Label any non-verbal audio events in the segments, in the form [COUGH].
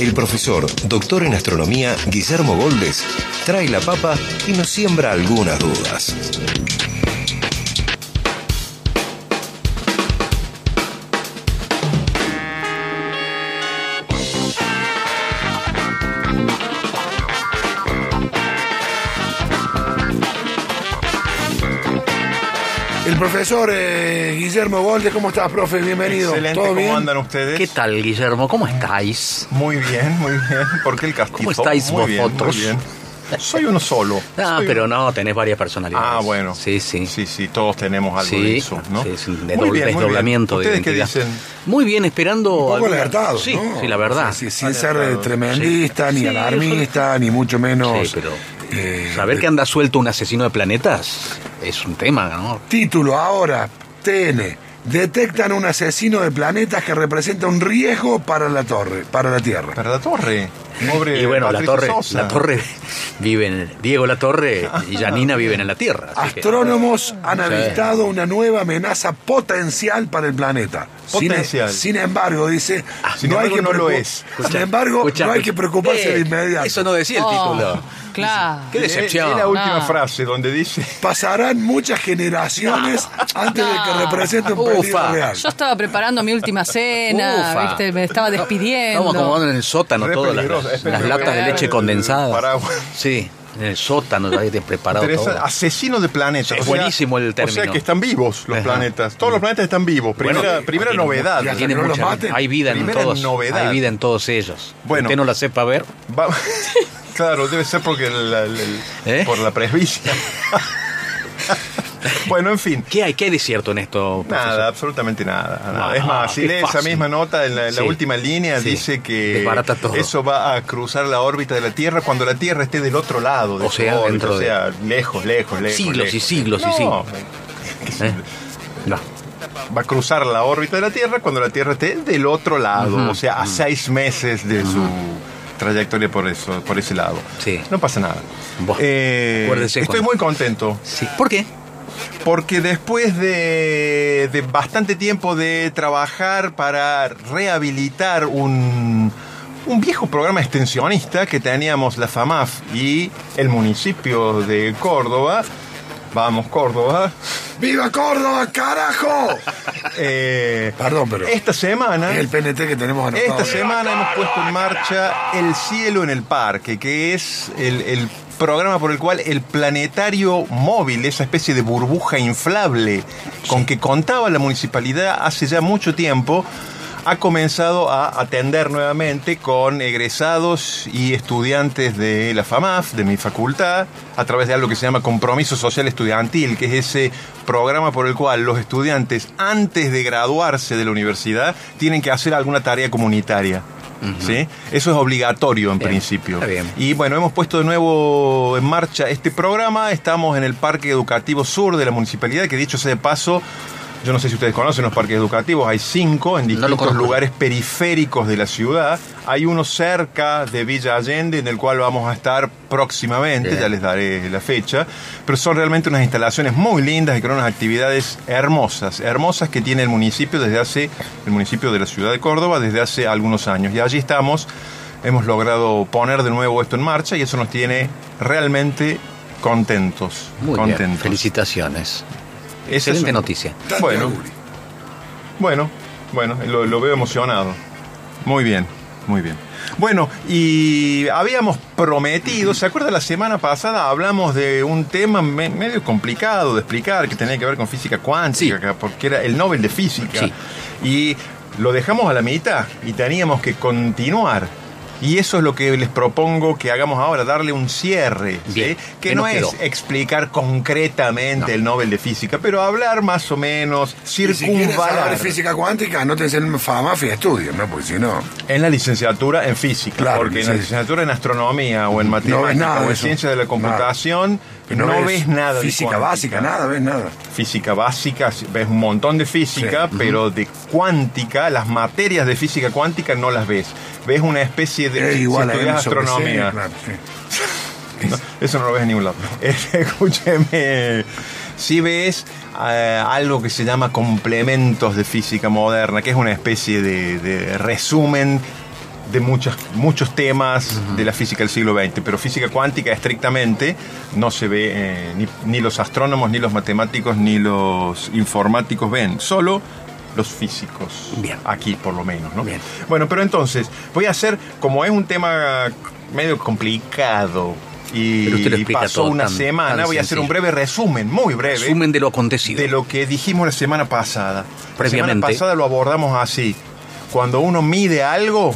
el profesor, doctor en astronomía, Guillermo Goldes, trae la papa y nos siembra algunas dudas. Profesor eh, Guillermo Golde, ¿cómo estás, profe? Bienvenido. Excelente, ¿Todo ¿cómo bien? andan ustedes? ¿Qué tal, Guillermo? ¿Cómo estáis? Muy bien, muy bien. ¿Por qué el castigo? ¿Cómo estáis muy bien, vosotros? muy bien. Soy uno solo. [LAUGHS] Ah, Soy pero uno- no, tenés varias personalidades. Ah, bueno. Sí, sí. Sí, sí, todos tenemos algo Sí, de eso, ¿no? sí, es un de- Muy bien, muy bien. desdoblamiento de ¿Ustedes qué dicen? Muy bien, esperando. Un poco alguna- Sí, ¿no? sí, la verdad. Sí, sin ser Alertado. eh, tremendista, ni Sí, alarmista, ni mucho menos. Sí, pero eh, saber que anda suelto un asesino de planetas es un tema, ¿no? Título ahora, TN. Detectan un asesino de planetas que representa un riesgo para la torre, para la Tierra. Para la torre. Pobre Y bueno, la torre, Sosa. la torre vive en Diego La Torre y Janina viven en la Tierra. que- Astrónomos han avistado una nueva amenaza potencial para el planeta. Sin- Potencial. Sin, embargo, dice, sin no hay embargo, que no lo es. Sin embargo, no hay que preocuparse Eh, de inmediato. Eso no decía el Oh, título. Claro. Qué decepción. Es la última frase donde dice... Pasarán muchas generaciones [LAUGHS] antes de que represente un peligro Ufa. real. Yo estaba preparando mi última cena, me estaba despidiendo. Estamos acomodando en el sótano Re todas las. Las latas de leche condensada. paraguas. Sí, en el sótano ya te preparado Interesa- todo. asesino de planetas. Es buenísimo el O sea término. que están vivos los Ajá. planetas. Todos los planetas están vivos. Primera, Bueno, primera novedad. mucha- mucha- hay vida en todos. novedad. Hay vida en todos ellos. Bueno. Usted no la sepa ver. Va- [LAUGHS] claro, debe ser porque el- el- el- ¿Eh? por la presbicia. [LAUGHS] [LAUGHS] bueno, en fin. ¿Qué hay? ¿Qué hay de cierto en esto? Nada, profesor? absolutamente nada. nada. Ah, es más, si qué lee esa misma nota en la, en la Sí. última línea, Sí. dice que eso va a cruzar la órbita de la Tierra cuando la Tierra esté del otro lado. De O sea, órbita, dentro o de- sea, lejos, lejos, lejos. Siglos y lejos. siglos y No, siglos. ¿Eh? No. Va a cruzar la órbita de la Tierra cuando la Tierra esté del otro lado, Ujú. o sea, a seis meses de su trayectoria por eso, por ese lado. Sí. No pasa nada. Eh, estoy cuando- muy contento Sí. ¿Por qué? Porque después de, bastante tiempo de trabajar para rehabilitar un, un viejo programa extensionista que teníamos la FAMAF y el municipio de Córdoba, vamos Córdoba, ¡Viva Córdoba, carajo! [LAUGHS] eh, Perdón, pero esta semana... es el PNT que tenemos anotado. Esta semana hemos puesto en marcha El cielo en el parque, que es el, el programa por el cual el planetario móvil, esa especie de burbuja inflable con que contaba la municipalidad hace ya mucho tiempo, ha comenzado a atender nuevamente con egresados y estudiantes de la FAMAF, de mi facultad, a través de algo que se llama Compromiso Social Estudiantil, que es ese programa por el cual los estudiantes, antes de graduarse de la universidad, tienen que hacer alguna tarea comunitaria. ¿Sí? Eso es obligatorio en Bien, principio. Y bueno, hemos puesto de nuevo en marcha este programa. Estamos en el Parque Educativo Sur de la municipalidad, que dicho sea de paso, yo no sé si ustedes conocen los parques educativos, hay cinco en distintos lugares periféricos de la ciudad. Hay uno cerca de Villa Allende, en el cual vamos a estar próximamente, Bien. ya les daré la fecha. Pero son realmente unas instalaciones muy lindas y con unas actividades hermosas, hermosas que tiene el municipio desde hace, el municipio de la ciudad de Córdoba desde hace algunos años. Y allí estamos, hemos logrado poner de nuevo esto en marcha y eso nos tiene realmente contentos. Muy contentos. bien. Felicitaciones. Es Excelente noticia. Bueno. Bueno, bueno, lo, lo veo emocionado. Muy bien, muy bien. Bueno, y habíamos prometido, ¿se acuerda la semana pasada? Hablamos de un tema me- medio complicado de explicar, que tenía que ver con física cuántica, que- porque era el Nobel de Física. Sí. Y lo dejamos a la mitad y teníamos que continuar. Y eso es lo que les propongo que hagamos ahora, darle un cierre, ¿sí? Que ¿Qué no es explicar concretamente el Nobel de Física, pero hablar más o menos, si circunvalar. de física cuántica, anótense en FAMAF y estudien, ¿no? Porque si no... En la licenciatura en física, Claro, porque en la licenciatura en astronomía o en No ves matemática nada o en eso. ciencia de la computación, no, ves, nada de Física básica, nada, ves nada. Física básica, ves un montón de física, Sí. pero de cuántica, las materias de física cuántica no las ves. Ves una especie de... Es igual si a astronomía. claro, sí. No, eso no lo ves en ningún lado. [LAUGHS] Eh, Escúcheme. Si ves eh, algo que se llama complementos de física moderna, que es una especie de, de resumen de muchos, muchos temas de la física del siglo XX, pero física cuántica estrictamente no se ve, eh, ni, ni los astrónomos, ni los matemáticos, ni los informáticos ven, solo los físicos, Bien. aquí por lo menos. ¿no? Bien. Bueno, pero entonces, voy a hacer, como es un tema medio complicado y pasó una tan- semana, tan voy a hacer un breve resumen, muy breve, Resumen de lo acontecido. de lo que dijimos la semana pasada. La Previamente. semana pasada lo abordamos así. Cuando uno mide algo,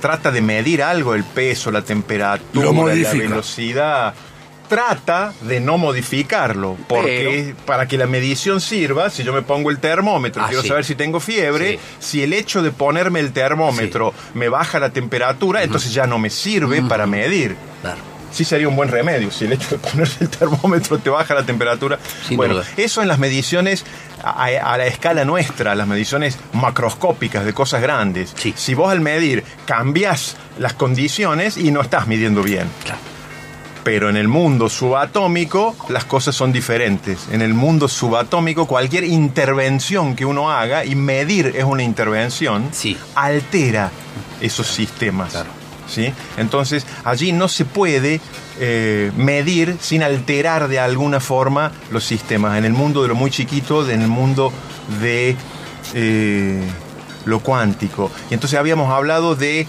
trata de medir algo, el peso, la temperatura, la velocidad. Trata de no modificarlo, porque para que la medición sirva, si yo me pongo el termómetro, Ah, quiero sí. saber si tengo fiebre, Sí. si el hecho de ponerme el termómetro me baja la temperatura, entonces ya no me sirve para medir Claro. sí sería un buen remedio si el hecho de ponerse el termómetro te baja la temperatura. Sin bueno, duda. eso en las mediciones a, a la escala nuestra, las mediciones macroscópicas de cosas grandes. Sí. Si vos al medir cambias las condiciones y no estás midiendo bien. Claro. Pero en el mundo subatómico las cosas son diferentes. En el mundo subatómico cualquier intervención que uno haga, y medir es una intervención, Sí. altera esos sistemas. Claro. ¿sí? Entonces allí no se puede eh, medir sin alterar de alguna forma los sistemas. En el mundo de lo muy chiquito, en el mundo de eh, lo cuántico. Y entonces habíamos hablado de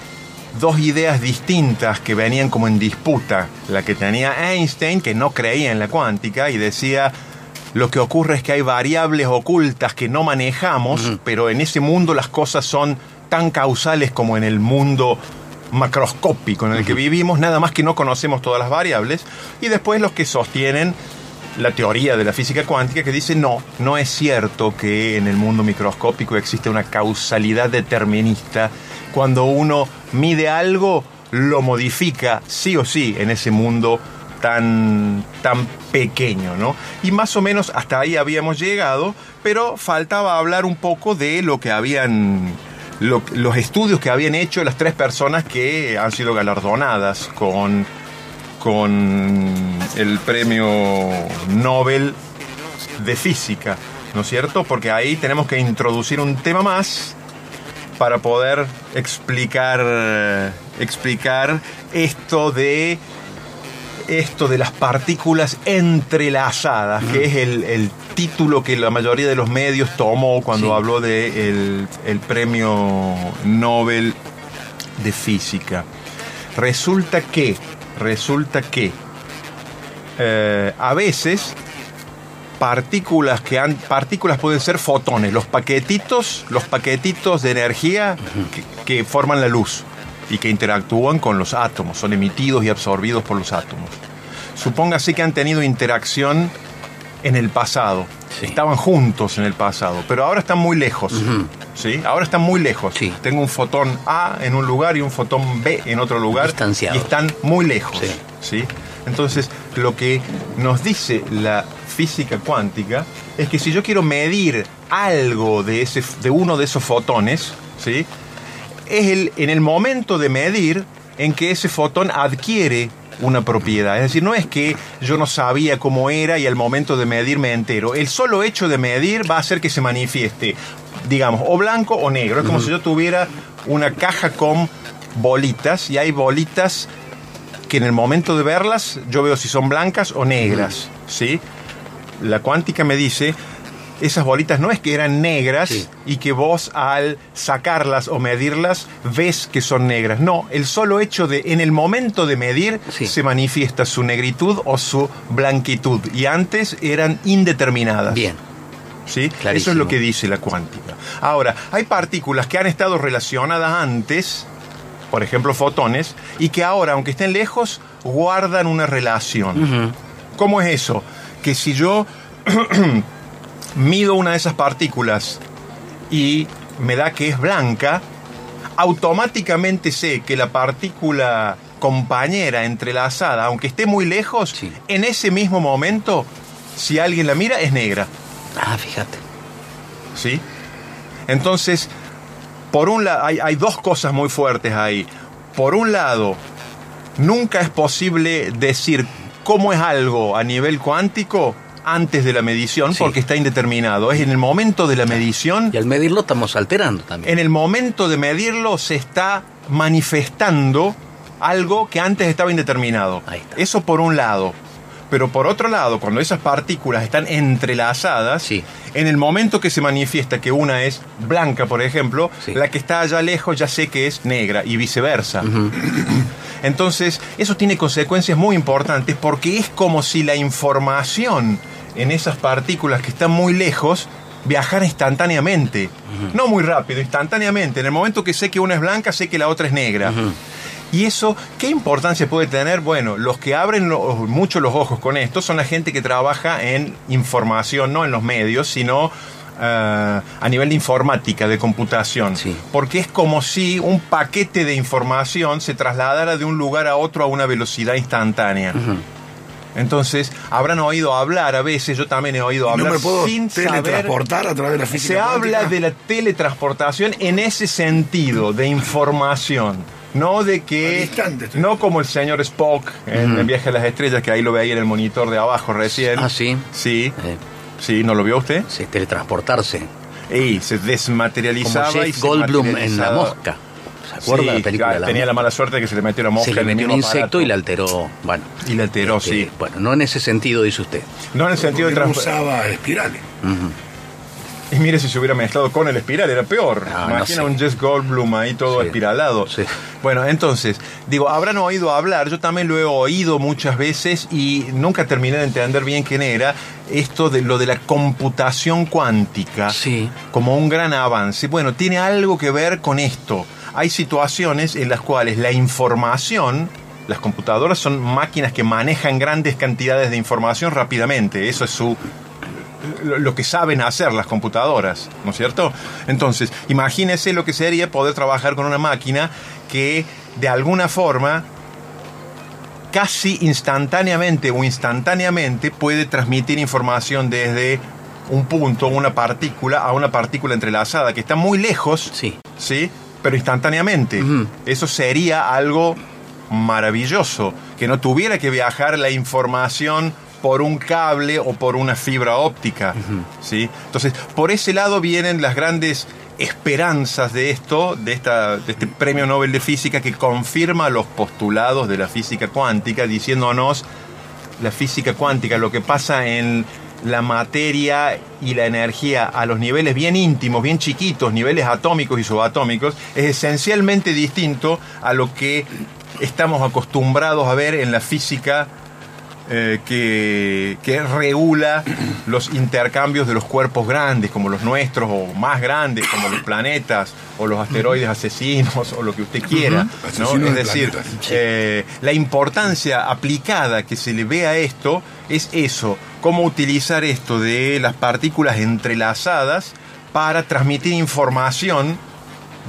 dos ideas distintas que venían como en disputa. La que tenía Einstein, que no creía en la cuántica y decía, lo que ocurre es que hay variables ocultas que no manejamos, pero en ese mundo las cosas son tan causales como en el mundo macroscópico en el que vivimos, nada más que no conocemos todas las variables. Y después los que sostienen la teoría de la física cuántica que dice no, no es cierto que en el mundo microscópico existe una causalidad determinista. Cuando uno mide algo, lo modifica sí o sí en ese mundo tan, tan pequeño, ¿no? Y más o menos hasta ahí habíamos llegado, pero faltaba hablar un poco de lo que habían, lo- los estudios que habían hecho las tres personas que han sido galardonadas con, con el premio Nobel de Física, ¿no es cierto? Porque ahí tenemos que introducir un tema más para poder explicar, explicar esto de esto de las partículas entrelazadas, que es el, el título que la mayoría de los medios tomó cuando Sí. habló de el, el premio Nobel de Física. Resulta que, resulta que eh, a veces partículas que han partículas pueden ser fotones, los paquetitos, los paquetitos de energía que, que forman la luz y que interactúan con los átomos, son emitidos y absorbidos por los átomos. Supóngase que han tenido interacción en el pasado, Sí. estaban juntos en el pasado, pero ahora están muy lejos. ¿sí? Ahora están muy lejos. Sí. Tengo un fotón A en un lugar y un fotón B en otro lugar y están muy lejos. ¿sí? Entonces, lo que nos dice la física cuántica es que si yo quiero medir algo de, ese, de uno de esos fotones, ¿sí? es el, en el momento de medir en que ese fotón adquiere una propiedad. Es decir, no es que yo no sabía cómo era y al momento de medir me entero. El solo hecho de medir va a hacer que se manifieste, digamos, o blanco o negro. Es como si yo tuviera una caja con bolitas y hay bolitas que en el momento de verlas yo veo si son blancas o negras, ¿sí? La cuántica me dice, esas bolitas no es que eran negras Sí. y que vos al sacarlas o medirlas ves que son negras. No, el solo hecho de en el momento de medir Sí. se manifiesta su negritud o su blanquitud y antes eran indeterminadas. Bien. ¿sí? Eso es lo que dice la cuántica. Ahora, hay partículas que han estado relacionadas antes por ejemplo fotones, y que ahora, aunque estén lejos, guardan una relación. ¿Cómo es eso? Que si yo [CLEARS THROAT] mido una de esas partículas y me da que es blanca, automáticamente sé que la partícula compañera entrelazada, aunque esté muy lejos, Sí. en ese mismo momento, si alguien la mira, es negra. Ah, fíjate. ¿Sí? Entonces, por un lado, hay, hay dos cosas muy fuertes ahí. Por un lado, nunca es posible decir cómo es algo a nivel cuántico antes de la medición Sí. porque está indeterminado. Es en el momento de la medición Y al medirlo estamos alterando también. en el momento de medirlo se está manifestando algo que antes estaba indeterminado. Ahí está. Eso por un lado. Pero por otro lado, cuando esas partículas están entrelazadas, Sí. en el momento que se manifiesta que una es blanca, por ejemplo, Sí. la que está allá lejos ya sé que es negra y viceversa. [CLEARS THROAT] Entonces, eso tiene consecuencias muy importantes porque es como si la información en esas partículas que están muy lejos viajara instantáneamente. No muy rápido, instantáneamente. En el momento que sé que una es blanca, sé que la otra es negra. Y eso, ¿qué importancia puede tener? Bueno, los que abren lo- mucho los ojos con esto son la gente que trabaja en información, no en los medios, sino eh, a nivel de informática, de computación. Sí. Porque es como si un paquete de información se trasladara de un lugar a otro a una velocidad instantánea. Entonces, habrán oído hablar a veces, yo también he oído ¿No hablar me puedo sin saber teletransportar a través de la física se habla de la teletransportación en ese sentido, de información. No de que. No como el señor Spock en el Viaje a las Estrellas, que ahí lo veía en el monitor de abajo recién. Ah, sí. Sí. Eh, Sí, ¿no lo vio usted? sí, teletransportarse. Y se Como desmaterializaba y Jeff se Goldblum en La. Mosca. ¿Se acuerda Sí, de la película claro, de La tenía la mala suerte de que se le metió una mosca Se le en el metió un mismo insecto aparato. y la alteró. Bueno. Y la alteró, este, sí. Bueno, no en ese sentido, dice usted. No en el sentido de usaba espirales. Y mire si se hubiera mezclado con el espiral, era peor. Ah, no Imagina sé. un Jess Goldblum ahí todo Sí. espiralado. Sí. Bueno, entonces, digo, habrán oído hablar, yo también lo he oído muchas veces y nunca terminé de entender bien quién era, esto de lo de la computación cuántica Sí. como un gran avance. Bueno, tiene algo que ver con esto. Hay situaciones en las cuales la información, las computadoras son máquinas que manejan grandes cantidades de información rápidamente, eso es su lo que saben hacer las computadoras, ¿no es cierto? Entonces, imagínese lo que sería poder trabajar con una máquina que de alguna forma casi instantáneamente o instantáneamente puede transmitir información desde un punto, una partícula, a una partícula entrelazada que está muy lejos, Sí. ¿sí? Pero instantáneamente. Eso sería algo maravilloso, que no tuviera que viajar la información por un cable o por una fibra óptica, ¿sí? Entonces, por ese lado vienen las grandes esperanzas de esto, de, esta, de este premio Nobel de Física que confirma los postulados de la física cuántica, diciéndonos la física cuántica, lo que pasa en la materia y la energía a los niveles bien íntimos, bien chiquitos, niveles atómicos y subatómicos, es esencialmente distinto a lo que estamos acostumbrados a ver en la física eh, que, que regula los intercambios de los cuerpos grandes, como los nuestros, o más grandes, como los planetas, o los asteroides asesinos, o lo que usted quiera. ¿no? Es de decir, eh, la importancia aplicada que se le ve a esto es eso, cómo utilizar esto de las partículas entrelazadas para transmitir información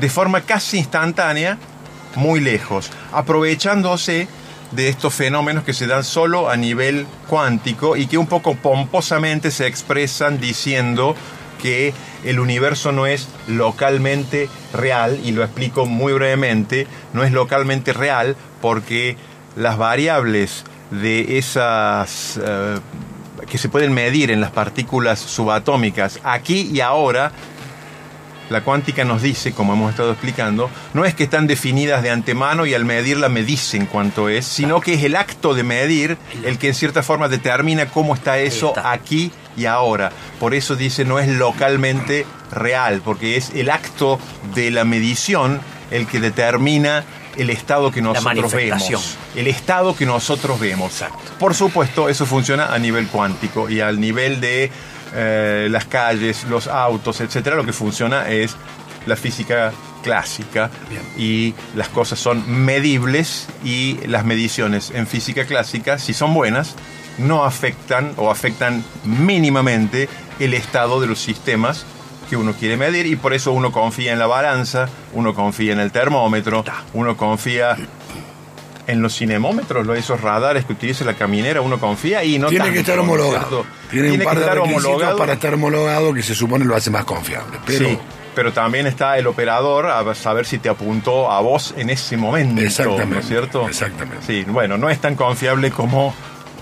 de forma casi instantánea muy lejos, aprovechándose de estos fenómenos que se dan solo a nivel cuántico y que un poco pomposamente se expresan diciendo que el universo no es localmente real, y lo explico muy brevemente, no es localmente real porque las variables de esas eh, que se pueden medir en las partículas subatómicas aquí y ahora la cuántica nos dice, como hemos estado explicando, no es que están definidas de antemano y al medirla me dicen cuánto es, sino que es el acto de medir el que en cierta forma determina cómo está eso está. aquí y ahora. Por eso dice no es localmente real, porque es el acto de la medición el que determina el estado que nosotros vemos. El estado que nosotros vemos. Exacto. Por supuesto, eso funciona a nivel cuántico y al nivel de eh, las calles, los autos, etcétera, lo que funciona es la física clásica y las cosas son medibles y las mediciones en física clásica, si son buenas, no afectan o afectan mínimamente el estado de los sistemas que uno quiere medir y por eso uno confía en la balanza, uno confía en el termómetro, uno confía en los cinemómetros, lo- esos radares que utiliza la caminera, uno confía y no Tiene tanto, que estar ¿no es homologado. Tiene, un par que de estar homologado. para estar homologado que se supone lo hace más confiable. Pero sí, pero también está el operador a saber si te apuntó a vos en ese momento, Exactamente, ¿no es cierto? exactamente. Sí, bueno, no es tan confiable como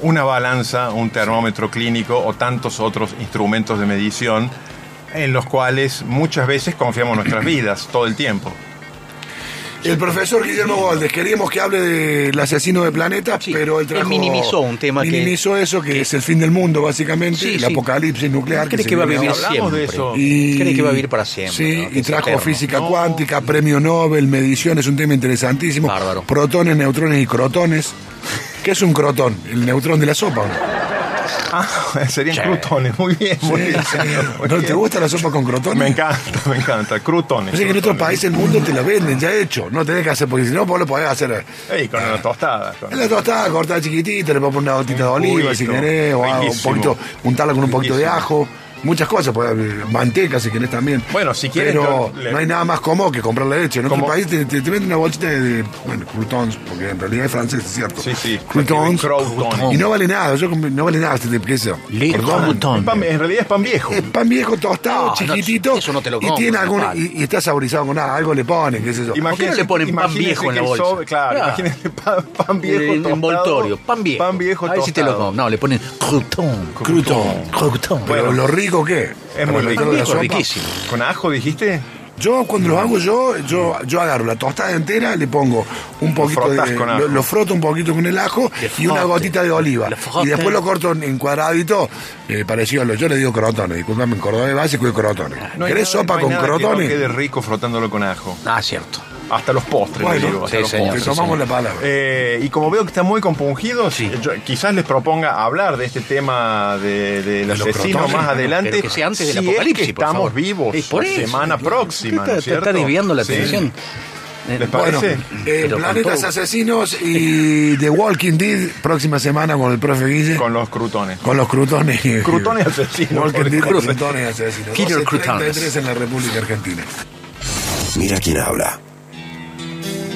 una balanza, un termómetro clínico o tantos otros instrumentos de medición en los cuales muchas veces confiamos nuestras vidas todo el tiempo. El profesor Guillermo Goldes, queríamos que hable del asesino de planetas, Sí, pero él trajo, minimizó un tema que- minimizó eso, que, es el fin del mundo, básicamente, Sí, el sí. apocalipsis nuclear. Cree se que va a vivir ahora. Hablamos de siempre. eso. Y, Cree que va a vivir para siempre, Sí, ¿no? Que y es trajo eterno. física No. cuántica, premio Nobel, medición, es un tema interesantísimo. Bárbaro. Protones, neutrones y crotones. ¿Qué es un crotón? El neutrón de la sopa. ¿o ¿no? Ah, [LAUGHS] serían crutones, muy bien, muy Sí, bien. Muy ¿No te gusta la sopa con crotones? Me encanta, me encanta, crutones. Así que en otros países del mundo te lo venden ya hecho. No tenés que hacer, porque si no, vos lo podés hacer. Ey, con la tostada. con- En la tostada, cortada chiquitita, le pongo una gotita de oliva si querés, o un poquito, untarla con un poquito de ajo. Muchas cosas, podés- manteca si querés también. Bueno, si quieres, Pero le- no hay nada más cómodo que comprar la leche. En otro Como- país te, te, te venden una bolsita de, de, bueno, croutons, porque en realidad es francés, es cierto. Sí, sí. Croutons. Croutons. Y no vale nada, yo no vale nada este tipo, ¿qué es eso? Le Perdón. Crouton. Es pan- en realidad es pan viejo. Es pan viejo tostado, No, no, chiquitito. eso no te lo y compro, tiene algún, y, y está saborizado con nada, algo le ponen, qué sé yo. ¿Por qué no le ponen pan viejo en la el bolsa? sobre- claro, Claro. imagínese pan, pan viejo El tostado. envoltorio, pan viejo. Pan viejo A ver si te lo como. No, le ponen crouton. Crouton. Crouton. Pero lo rico que Es muy rico. Sopa. riquísimo. ¿Con ajo dijiste? Yo cuando lo hago yo, yo, yo agarro la tostada entera, le pongo un poquito frotás de, lo, lo froto un poquito con el ajo y una gotita de oliva. Y después lo corto en, cuadradito, eh, parecido a lo, yo le digo crotones, disculpame, en cordobés básico de crotones. No ¿Querés nada- sopa no con nada que crotones? no quede rico frotándolo con ajo. Ah, cierto. Hasta los postres, Bueno, le digo. hasta sí, los señor, postres. tomamos la palabra. Eh, y como veo que está muy compungido, Sí. yo quizás les proponga hablar de este tema de, del los asesino crotones, más adelante. Pero que sea antes del si apocalipsis, es que por estamos favor. vivos Es por la eso. semana próxima, ¿Qué ¿no es te, está desviando la atención? ¿Les Bueno, eh, Planetas todo. Asesinos y The Walking Dead, próxima semana con el profe Guille. Con los crutones. Con los crutones. Crutones asesinos. Walking Dead, crutones asesinos. Killer 12:33 crutones. en la República Argentina. Mira quién habla.